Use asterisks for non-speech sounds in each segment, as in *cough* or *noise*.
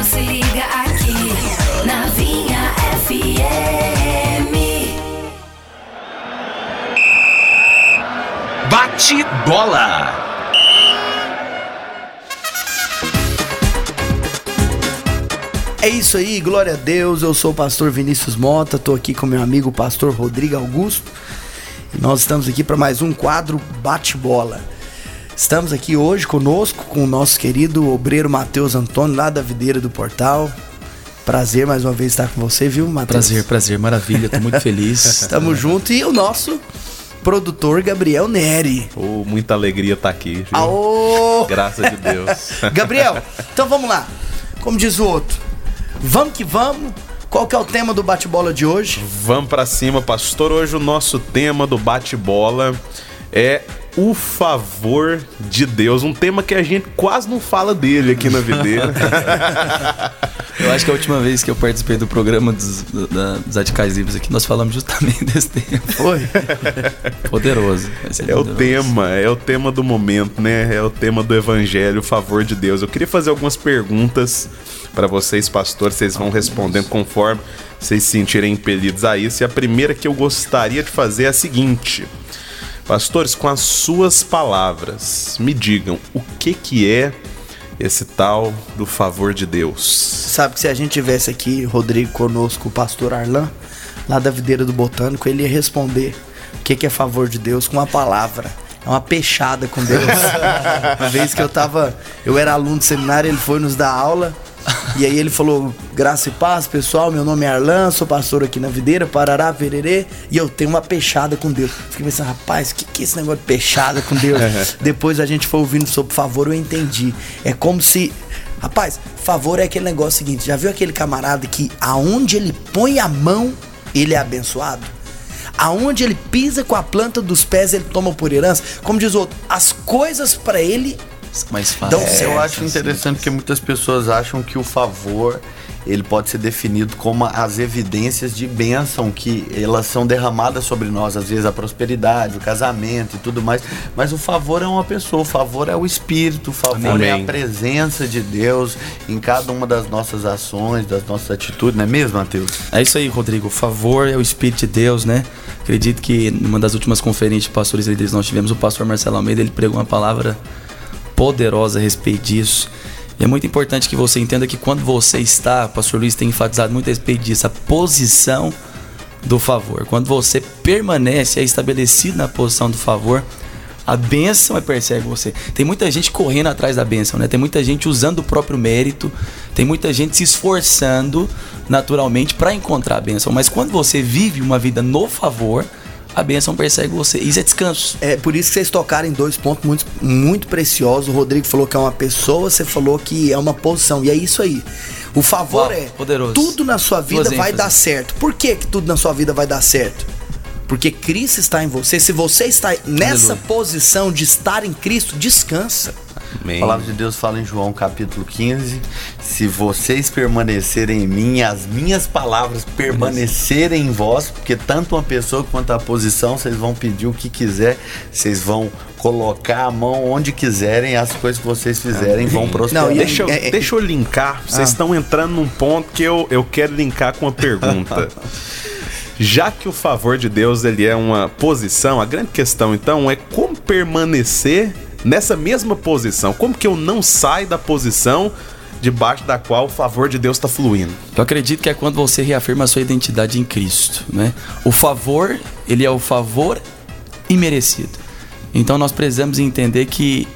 Deus se liga aqui na Vinha FM. Bate bola. É isso aí, glória a Deus. Eu sou o pastor Vinícius Mota, tô aqui com meu amigo pastor Rodrigo Augusto. E nós estamos aqui para mais um quadro Bate-Bola. Estamos aqui hoje conosco com o nosso querido obreiro Matheus Antônio, lá da Videira do Portal. Prazer mais uma vez estar com você, viu, Matheus? Prazer, prazer, maravilha, tô muito feliz. *laughs* Estamos juntos e o nosso produtor Gabriel Neri. Oh, muita alegria estar aqui. Viu? Aô! Graças a Deus. *laughs* Gabriel, então vamos lá. Como diz o outro, vamos que vamos. Qual que é o tema do bate-bola de hoje? Vamos pra cima, pastor. Hoje o nosso tema do bate-bola é o favor de Deus. Um tema que a gente quase não fala dele aqui na videira. *laughs* Eu acho que a última vez que eu participei do programa dos, do- da- dos Radicais Livres aqui, nós falamos justamente *laughs* desse tema. Foi. Poderoso. É o poderoso. tema, é o tema do momento, né? É o tema do evangelho, o favor de Deus. Eu queria fazer algumas perguntas para vocês, pastores, vocês vão respondendo conforme vocês se sentirem impelidos a isso. E a primeira que eu gostaria de fazer é a seguinte: Pastores, com as suas palavras, me digam o que que é esse tal do favor de Deus. Sabe que se a gente tivesse aqui, Rodrigo, conosco, o pastor Arlan, lá da videira do Botânico, ele ia responder o que, que é favor de Deus com uma palavra. É uma peixada com Deus. *laughs* uma vez que eu tava. Eu era aluno de seminário, ele foi nos dar aula. E aí ele falou, graça e paz, pessoal, meu nome é Arlan, sou pastor aqui na videira, parará, vererê, e eu tenho uma peixada com Deus. Fiquei pensando, rapaz, o que, que é esse negócio de peixada com Deus? Depois a gente foi ouvindo sobre favor, eu entendi. É como se Rapaz, favor é aquele negócio seguinte: já viu aquele camarada que aonde ele põe a mão, ele é abençoado? Aonde ele pisa com a planta dos pés, ele toma por herança? Como diz o outro, as coisas pra ele Mais fácil. dão É, eu acho interessante que muitas pessoas acham que o favor ele pode ser definido como as evidências de bênção que elas são derramadas sobre nós, às vezes a prosperidade, o casamento e tudo mais. Mas o favor é uma pessoa, o favor é o espírito, o favor é Amém. a presença de Deus em cada uma das nossas ações, das nossas atitudes, não é mesmo, Matheus? É isso aí, Rodrigo. O favor é o Espírito de Deus, né? Acredito que numa das últimas conferências de pastores e líderes nós tivemos, o pastor Marcelo Almeida, ele pregou uma palavra poderosa a respeito disso. E é muito importante que você entenda que quando você está, o pastor Luiz tem enfatizado muito a respeito disso, a posição do favor. Quando você permanece, é estabelecido na posição do favor, a bênção é persegue você. Tem muita gente correndo atrás da bênção, né? Tem muita gente usando o próprio mérito, tem muita gente se esforçando naturalmente para encontrar a bênção. Mas quando você vive uma vida no favor, a bênção persegue você. Isso é descanso. É por isso que vocês tocaram em dois pontos muito, muito preciosos. O Rodrigo falou que é uma pessoa, você falou que é uma posição. E é isso aí. O favor Uau, é poderoso. tudo na sua vida Duas vai ênfases. dar certo. Por que, que tudo na sua vida vai dar certo? Porque Cristo está em você. Se você está nessa Aleluia. posição de estar em Cristo, descansa. Amém. A palavra de Deus fala em João capítulo 15: Se vocês permanecerem em mim, as minhas palavras permanecerem em vós, porque tanto uma pessoa quanto a posição, vocês vão pedir o que quiser, vocês vão colocar a mão onde quiserem, as coisas que vocês fizerem vão prosperar. Não, Deixa eu, É, é- deixa eu linkar. Vocês Ah. estão entrando num ponto que eu, eu quero linkar com uma pergunta. *laughs* Já que o favor de Deus ele é uma posição, a grande questão então é como permanecer nessa mesma posição. Como que eu não saio da posição debaixo da qual o favor de Deus está fluindo? Eu acredito que é quando você reafirma a sua identidade em Cristo, né? O favor, ele é o favor imerecido. Então nós precisamos entender que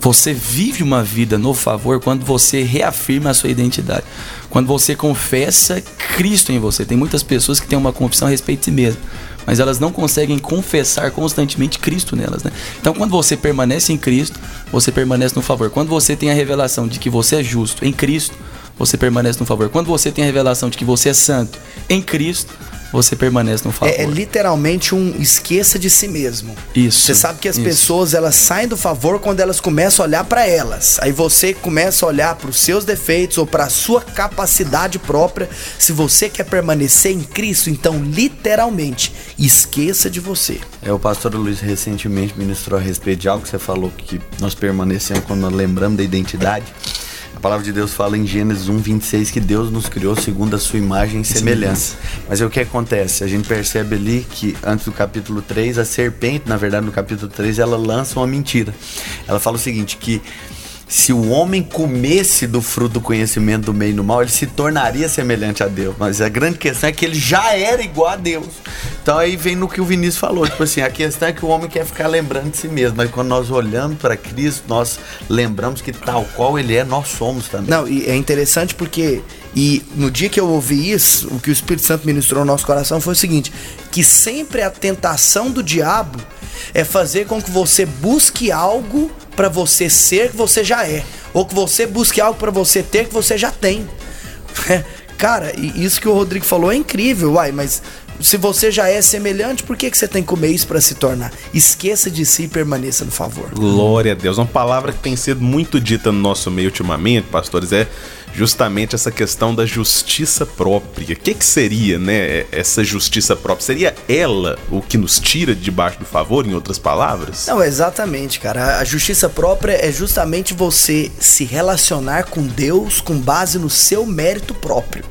você vive uma vida no favor quando você reafirma a sua identidade. Quando você confessa Cristo em você. Tem muitas pessoas que têm uma confissão a respeito de si mesmo, mas elas não conseguem confessar constantemente Cristo nelas, né? Então quando você permanece em Cristo, você permanece no favor. Quando você tem a revelação de que você é justo em Cristo, você permanece no favor. Quando você tem a revelação de que você é santo em Cristo, você permanece no favor. É, é literalmente um esqueça de si mesmo. Isso, Você sabe que as isso. pessoas elas saem do favor quando elas começam a olhar pra elas. Aí você começa a olhar para os seus defeitos ou para a sua capacidade própria. Se você quer permanecer em Cristo, então literalmente esqueça de você. É, o pastor Luiz recentemente ministrou a respeito de algo que você falou que nós permanecemos quando nós lembramos da identidade. Palavra de Deus fala em Gênesis 1, 26 que Deus nos criou segundo a sua imagem e semelhança. Mas é o que acontece? A gente percebe ali que antes do capítulo 3, a serpente, na verdade, no capítulo 3, ela lança uma mentira. Ela fala o seguinte: que se o homem comesse do fruto do conhecimento do bem e do mal, ele se tornaria semelhante a Deus. Mas a grande questão é que ele já era igual a Deus. Então aí vem no que o Vinícius falou, tipo assim, a questão é que o homem quer ficar lembrando de si mesmo, mas quando nós olhamos para Cristo, nós lembramos que tal qual ele é, nós somos também. Não, e é interessante porque e no dia que eu ouvi isso, o que o Espírito Santo ministrou no nosso coração foi o seguinte: que sempre a tentação do diabo é fazer com que você busque algo para você ser que você já é, ou que você busque algo para você ter que você já tem. *laughs* Cara, isso que o Rodrigo falou é incrível, uai, mas se você já é semelhante, por que, que você tem que comer isso para se tornar? Esqueça de si e permaneça no favor. Glória a Deus. Uma palavra que tem sido muito dita no nosso meio ultimamente, pastores, é justamente essa questão da justiça própria. O que, que seria, né, essa justiça própria? Seria ela o que nos tira debaixo do favor, em outras palavras? Não, exatamente, cara. A justiça própria é justamente você se relacionar com Deus com base no seu mérito próprio.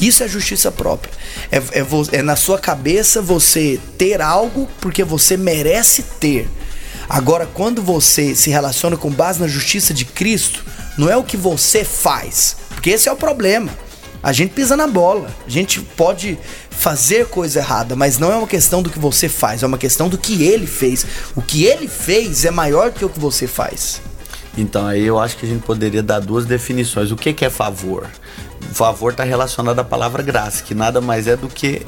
Isso é justiça própria. É, é, é na sua cabeça você ter algo porque você merece ter. Agora, quando você se relaciona com base na justiça de Cristo, não é o que você faz. Porque esse é o problema. A gente pisa na bola. A gente pode fazer coisa errada, mas não é uma questão do que você faz, é uma questão do que ele fez. O que ele fez é maior que o que você faz. Então aí eu acho que a gente poderia dar duas definições. O que, que é favor? Favor está relacionado à palavra graça, que nada mais é do que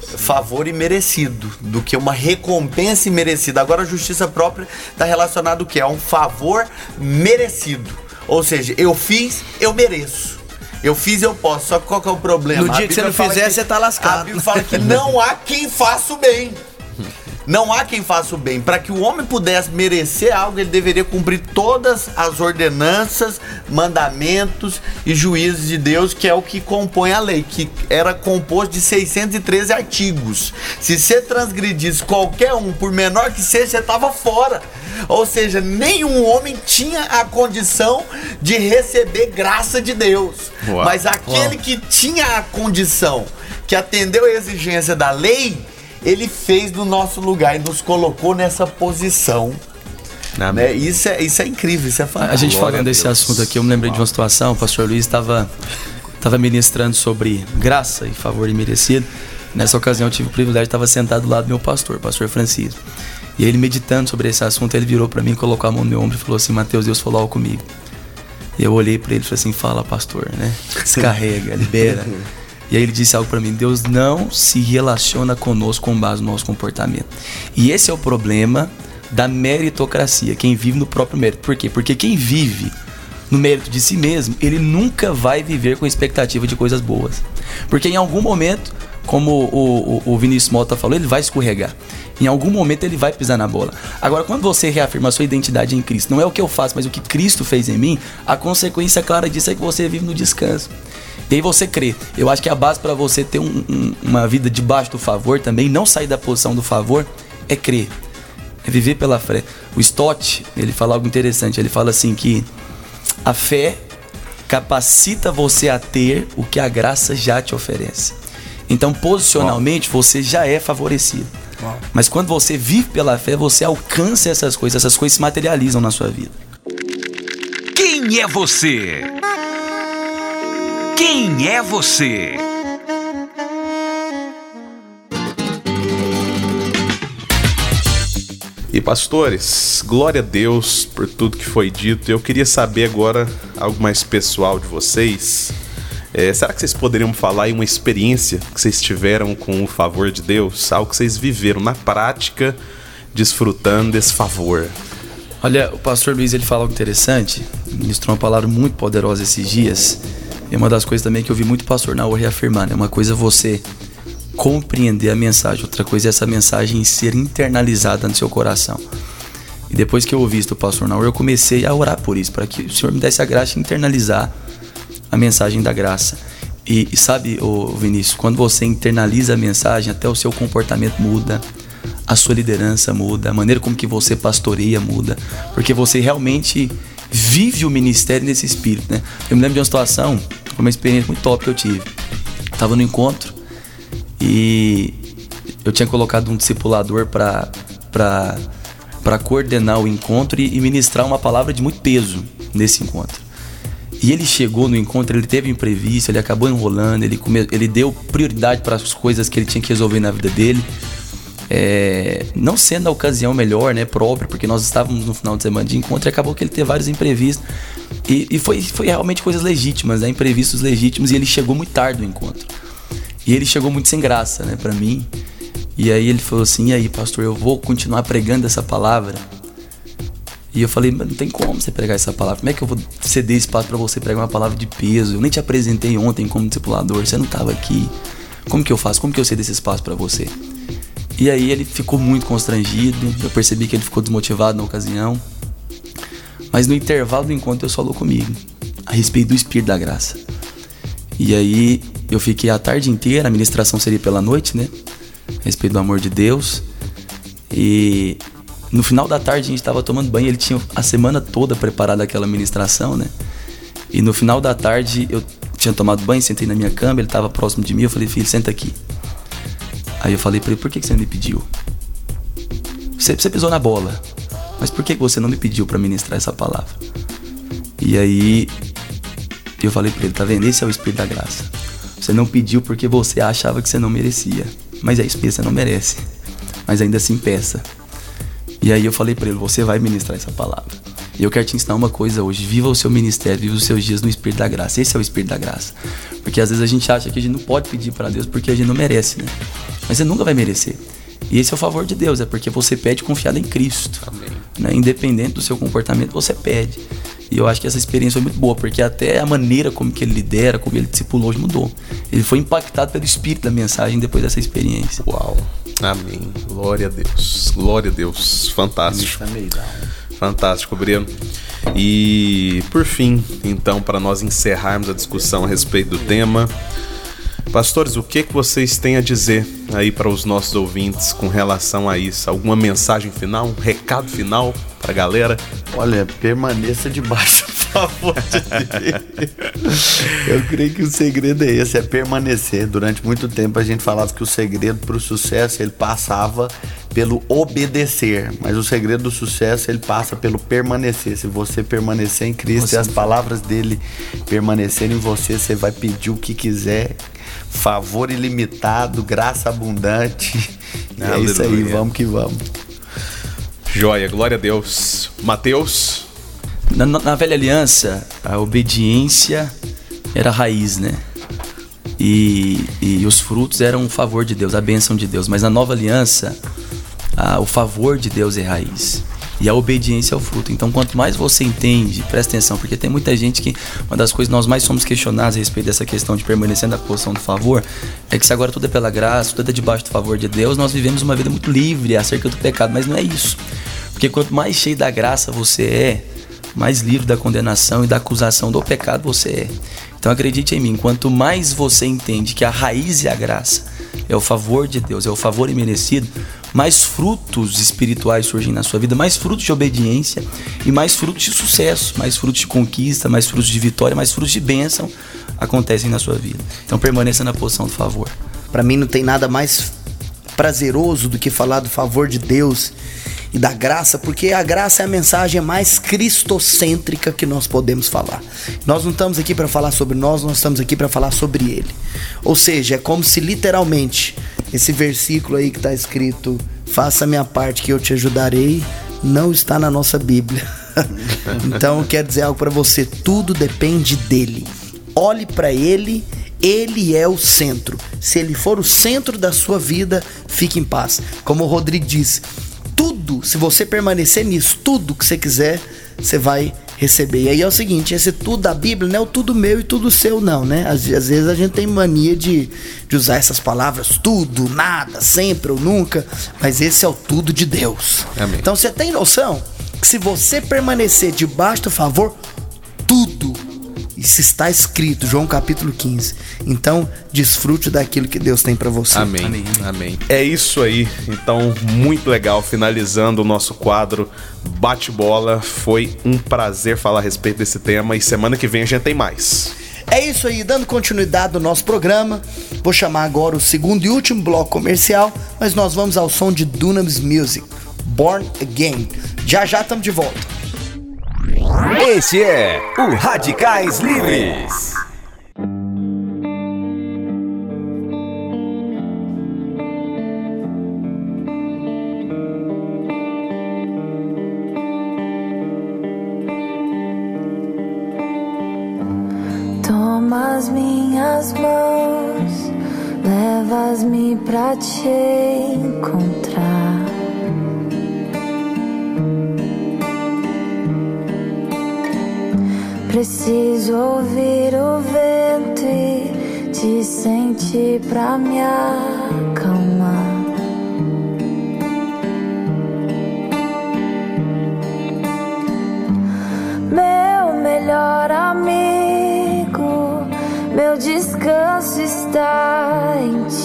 favor imerecido, do que uma recompensa imerecida. Agora a justiça própria está relacionado o que? A um favor merecido. Ou seja, eu fiz, eu mereço. Eu fiz, eu posso. Só que qual que é o problema? No dia que você não fizer, você tá lascado. A Bíblia fala que não há quem faça o bem. Não há quem faça o bem. Para que o homem pudesse merecer algo, ele deveria cumprir todas as ordenanças, mandamentos e juízos de Deus, que é o que compõe a lei, que era composto de 613 artigos. Se você transgredisse qualquer um, por menor que seja, você estava fora. Ou seja, nenhum homem tinha a condição de receber graça de Deus. Uau. Mas aquele que tinha a condição, que atendeu a exigência da lei, ele fez do nosso lugar e nos colocou nessa posição. Né? Isso, é, isso é incrível, isso é A fantástico. gente Glória falando a desse assunto aqui, eu me lembrei de uma situação, o pastor Luiz estava estava ministrando sobre graça e favor imerecido. Nessa ocasião eu tive o privilégio de estar sentado do lado do meu pastor, o pastor Francisco. E ele meditando sobre esse assunto, ele virou para mim, colocou a mão no meu ombro e falou assim: "Mateus, Deus falou algo comigo". E eu olhei para ele e falei assim: "Fala, pastor, né? Descarrega, libera". *laughs* E aí ele disse algo para mim: Deus não se relaciona conosco com base no nosso comportamento. E esse é o problema da meritocracia, quem vive no próprio mérito. Por quê? Porque quem vive no mérito de si mesmo, ele nunca vai viver com expectativa de coisas boas. Porque em algum momento, como o, o, o Vinícius Mota falou, ele vai escorregar. Em algum momento ele vai pisar na bola. Agora, quando você reafirma a sua identidade em Cristo, não é o que eu faço, mas o que Cristo fez em mim, a consequência clara disso é que você vive no descanso. E aí você crê. Eu acho que a base para você ter um- um- uma vida debaixo do favor também, não sair da posição do favor, é crer. É viver pela fé. O Stott, ele fala algo interessante. Ele fala assim que a fé capacita você a ter o que a graça já te oferece. Então, posicionalmente, você já é favorecido. Mas quando você vive pela fé, você alcança essas coisas, essas coisas se materializam na sua vida. Quem é você? Quem é você? E pastores, glória a Deus por tudo que foi dito. Eu queria saber agora algo mais pessoal de vocês. É, será que vocês poderiam falar em uma experiência que vocês tiveram com o favor de Deus? Algo que vocês viveram na prática, desfrutando desse favor? Olha, o pastor Luiz ele fala algo interessante, ministrou uma palavra muito poderosa esses dias. E uma das coisas também que eu vi muito pastor na reafirmar, né? Uma coisa é você compreender a mensagem, outra coisa é essa mensagem ser internalizada no seu coração. E depois que eu ouvi isso do pastor Naur, eu comecei a orar por isso, para que o Senhor me desse a graça de internalizar a mensagem da graça. E, e sabe, ô Vinícius, quando você internaliza a mensagem, até o seu comportamento muda, a sua liderança muda, a maneira como que você pastoreia muda, porque você realmente vive o ministério nesse espírito, né? Eu me lembro de uma situação, uma experiência muito top que eu tive. Eu tava no encontro e eu tinha colocado um discipulador para para para coordenar o encontro e, e ministrar uma palavra de muito peso nesse encontro. E ele chegou no encontro, ele teve imprevisto, ele acabou enrolando, ele, come, ele deu prioridade para as coisas que ele tinha que resolver na vida dele. É, não sendo a ocasião melhor, né, própria, porque nós estávamos no final de semana de encontro e acabou que ele teve vários imprevistos. E, e foi, foi realmente coisas legítimas, né, imprevistos legítimos, e ele chegou muito tarde no encontro. E ele chegou muito sem graça, né, para mim. E aí ele falou assim: e aí, pastor, eu vou continuar pregando essa palavra? E eu falei, mas não tem como você pregar essa palavra. Como é que eu vou ceder espaço para você pregar uma palavra de peso? Eu nem te apresentei ontem como discipulador, você não estava aqui. Como que eu faço? Como que eu cedo esse espaço para você? E aí ele ficou muito constrangido, eu percebi que ele ficou desmotivado na ocasião. Mas no intervalo do encontro Deus falou comigo a respeito do Espírito da Graça. E aí eu fiquei a tarde inteira, a ministração seria pela noite, né? A respeito do amor de Deus. E no final da tarde a gente estava tomando banho, ele tinha a semana toda preparado aquela ministração, né? E no final da tarde eu tinha tomado banho, sentei na minha cama, ele estava próximo de mim, eu falei, filho, senta aqui. Aí eu falei para ele, por que você não me pediu? Você, você pisou na bola, mas por que você não me pediu para ministrar essa palavra? E aí eu falei para ele, tá vendo? Esse é o Espírito da Graça. Você não pediu porque você achava que você não merecia. Mas é isso mesmo, você não merece. Mas ainda assim peça. E aí eu falei para ele, você vai ministrar essa palavra. E eu quero te ensinar uma coisa hoje, viva o seu ministério, viva os seus dias no Espírito da Graça. Esse é o Espírito da Graça. Porque às vezes a gente acha que a gente não pode pedir para Deus porque a gente não merece, né? Mas você nunca vai merecer. E esse é o favor de Deus, é porque você pede confiado em Cristo. Né? Independente do seu comportamento, você pede. E eu acho que essa experiência foi muito boa, porque até a maneira como que ele lidera, como ele discipulou, hoje mudou. Ele foi impactado pelo espírito da mensagem depois dessa experiência. Uau. Amém. Glória a Deus. Glória a Deus. Fantástico. Fantástico, Breno. E por fim, então, para nós encerrarmos a discussão a respeito do tema, pastores, o que que vocês têm a dizer aí para os nossos ouvintes com relação a isso? Alguma mensagem final, um recado final para a galera? Olha, permaneça debaixo favor de Deus. Eu creio que o segredo é esse, é permanecer. Durante muito tempo a gente falava que o segredo para o sucesso ele passava pelo obedecer, mas o segredo do sucesso ele passa pelo permanecer. Se você permanecer em Cristo Você e as palavras dele permanecerem em você, você vai pedir o que quiser, favor ilimitado, graça abundante. É isso aí, vamos que vamos. Joia, glória a Deus. Mateus. Na, na- velha aliança, a obediência era a raiz, né? E, e os frutos eram o favor de Deus, a bênção de Deus. Mas na nova aliança, a- o favor de Deus é raiz. E a obediência é o fruto. Então, quanto mais você entende, presta atenção, porque tem muita gente que. Uma das coisas que nós mais somos questionados a respeito dessa questão de permanecer na posição do favor é que se agora tudo é pela graça, tudo é debaixo do favor de Deus, nós vivemos uma vida muito livre acerca do pecado. Mas não é isso. Porque quanto mais cheio da graça você é, mais livre da condenação e da acusação do pecado você é. Então acredite em mim, quanto mais você entende que a raiz é a graça, é o favor de Deus, é o favor imerecido, mais frutos espirituais surgem na sua vida, mais frutos de obediência e mais frutos de sucesso, mais frutos de conquista, mais frutos de vitória, mais frutos de bênção acontecem na sua vida. Então permaneça na posição do favor. Pra mim não tem nada mais prazeroso do que falar do favor de Deus e da graça, porque a graça é a mensagem mais cristocêntrica que nós podemos falar. Nós não estamos aqui para falar sobre nós, nós estamos aqui para falar sobre ele. Ou seja, é como se literalmente esse versículo aí que está escrito: "Faça a minha parte que eu te ajudarei", não está na nossa Bíblia. *laughs* então, quero dizer algo para você, tudo depende dele. Olhe para ele ele é o centro. Se ele for o centro da sua vida, fique em paz. Como o Rodrigo disse, tudo, se você permanecer nisso, tudo que você quiser, você vai receber. E aí é o seguinte, esse tudo da Bíblia não é o tudo meu e tudo seu, não, né? Às, às vezes a gente tem mania de, de usar essas palavras, tudo, nada, sempre ou nunca, mas esse é o tudo de Deus. Amém. Então você tem noção que se você permanecer debaixo do favor, tudo Isso está escrito, João capítulo 15. Então, desfrute daquilo que Deus tem para você. Amém. Amém, Amém. É isso aí. Então, muito legal. Finalizando o nosso quadro Bate-Bola. Foi um prazer falar a respeito desse tema. E semana que vem a gente tem mais. É isso aí, dando continuidade ao nosso programa. Vou chamar agora o segundo e último bloco comercial, mas nós vamos ao som de Dunamis Music, Born Again. Já já estamos de volta. Este é o Radicais Livres. Toma as minhas mãos, levas-me pra te encontrar. Preciso ouvir o vento e te sentir pra me acalmar. Meu melhor amigo, meu descanso está em ti.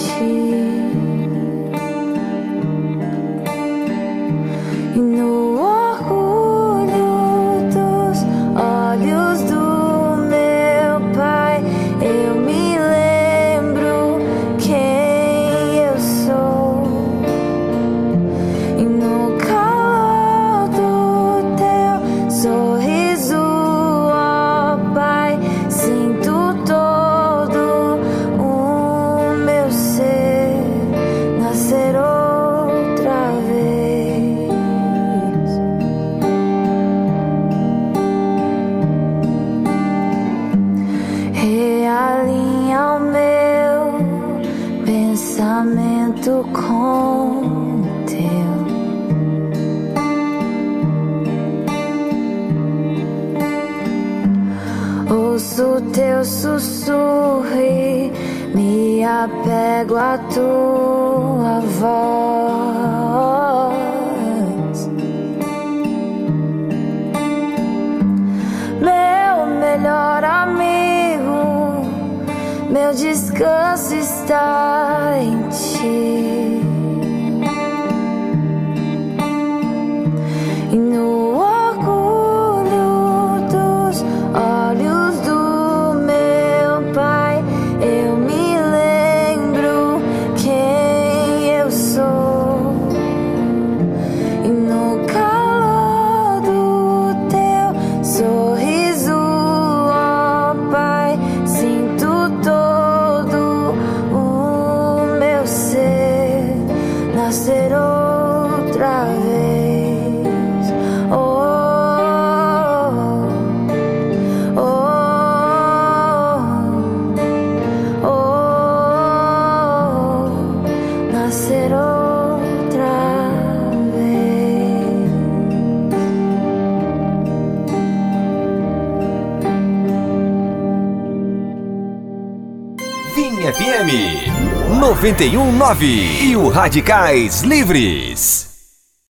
Meu descanso está em ti. E no 919 e o Radicais Livres.